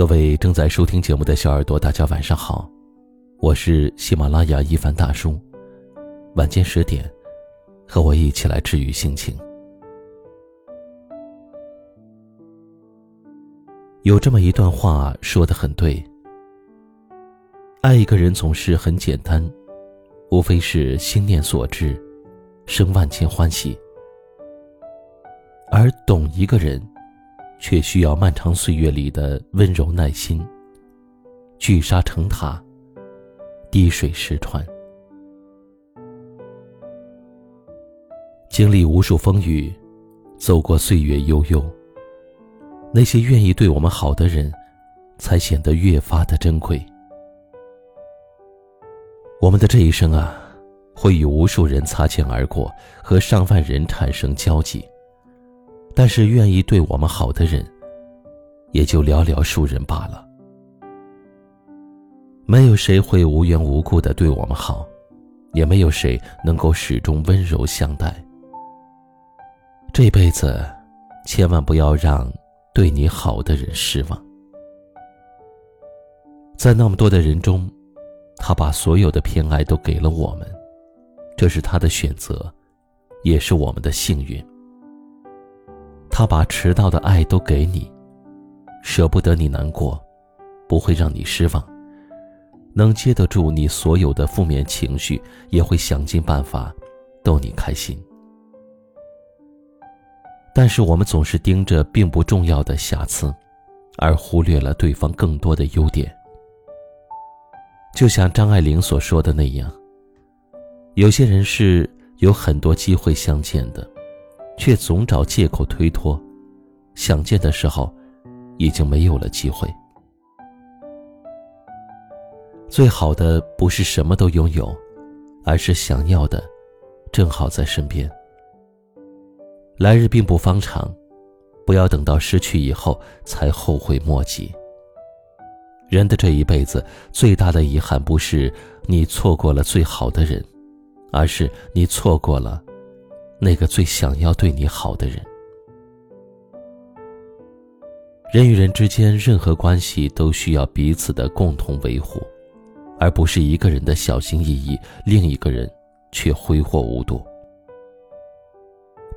各位正在收听节目的小耳朵，大家晚上好，我是喜马拉雅一凡大叔。晚间十点，和我一起来治愈心情。有这么一段话说的很对：爱一个人总是很简单，无非是心念所致，生万千欢喜；而懂一个人。却需要漫长岁月里的温柔耐心。聚沙成塔，滴水石穿。经历无数风雨，走过岁月悠悠。那些愿意对我们好的人，才显得越发的珍贵。我们的这一生啊，会与无数人擦肩而过，和上万人产生交集。但是，愿意对我们好的人，也就寥寥数人罢了。没有谁会无缘无故的对我们好，也没有谁能够始终温柔相待。这辈子，千万不要让对你好的人失望。在那么多的人中，他把所有的偏爱都给了我们，这是他的选择，也是我们的幸运。他把迟到的爱都给你，舍不得你难过，不会让你失望，能接得住你所有的负面情绪，也会想尽办法逗你开心。但是我们总是盯着并不重要的瑕疵，而忽略了对方更多的优点。就像张爱玲所说的那样，有些人是有很多机会相见的。却总找借口推脱，想见的时候，已经没有了机会。最好的不是什么都拥有，而是想要的，正好在身边。来日并不方长，不要等到失去以后才后悔莫及。人的这一辈子，最大的遗憾不是你错过了最好的人，而是你错过了。那个最想要对你好的人，人与人之间任何关系都需要彼此的共同维护，而不是一个人的小心翼翼，另一个人却挥霍无度。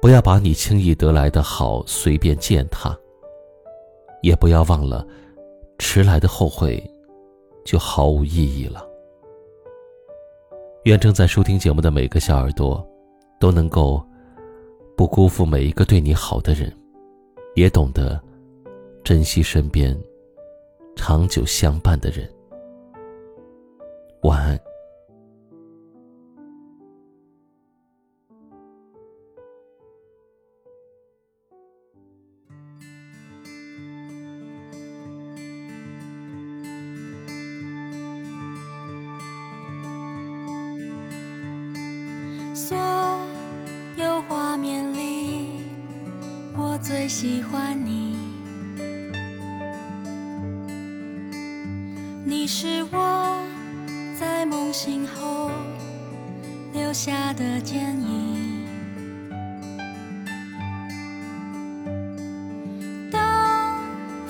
不要把你轻易得来的好随便践踏，也不要忘了，迟来的后悔就毫无意义了。愿正在收听节目的每个小耳朵都能够。不辜负每一个对你好的人，也懂得珍惜身边长久相伴的人。晚安。喜欢你，你是我在梦醒后留下的剪影。当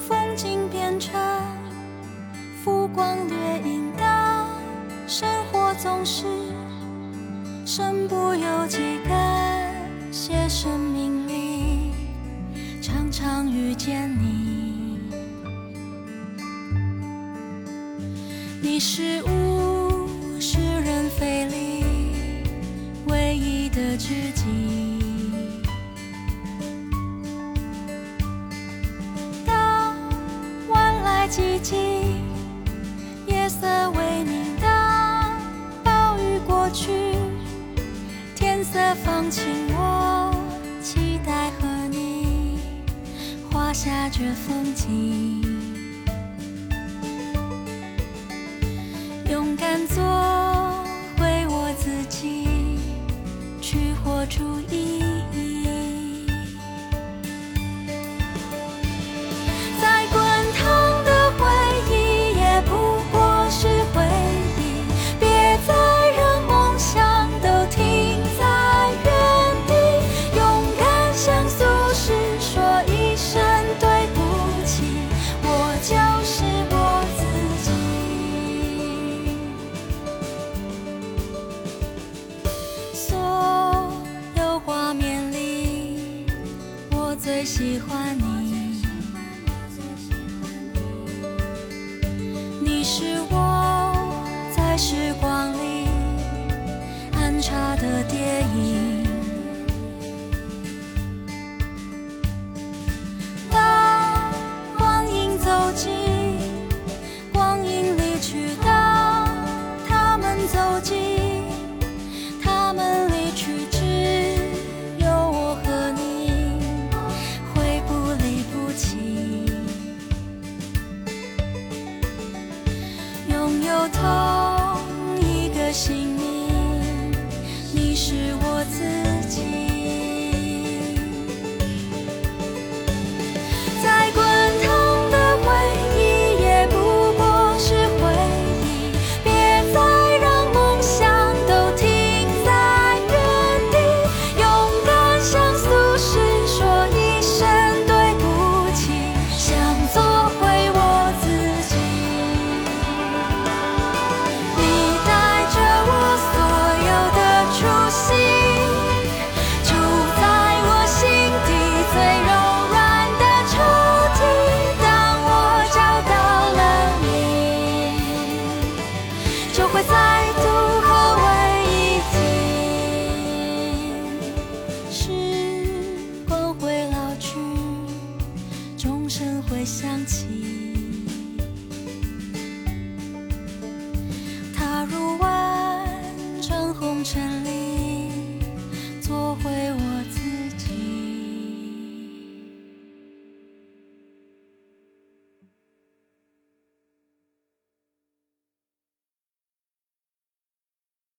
风景变成浮光掠影，当生活总是身不由己，感谢生命。遇见你，你是物是人非里唯一的知己。当晚来寂静，夜色微明，当暴雨过去，天色放晴，我期待和。下绝风景，勇敢做喜欢你，你是我在时光里安插的蝶影。都透。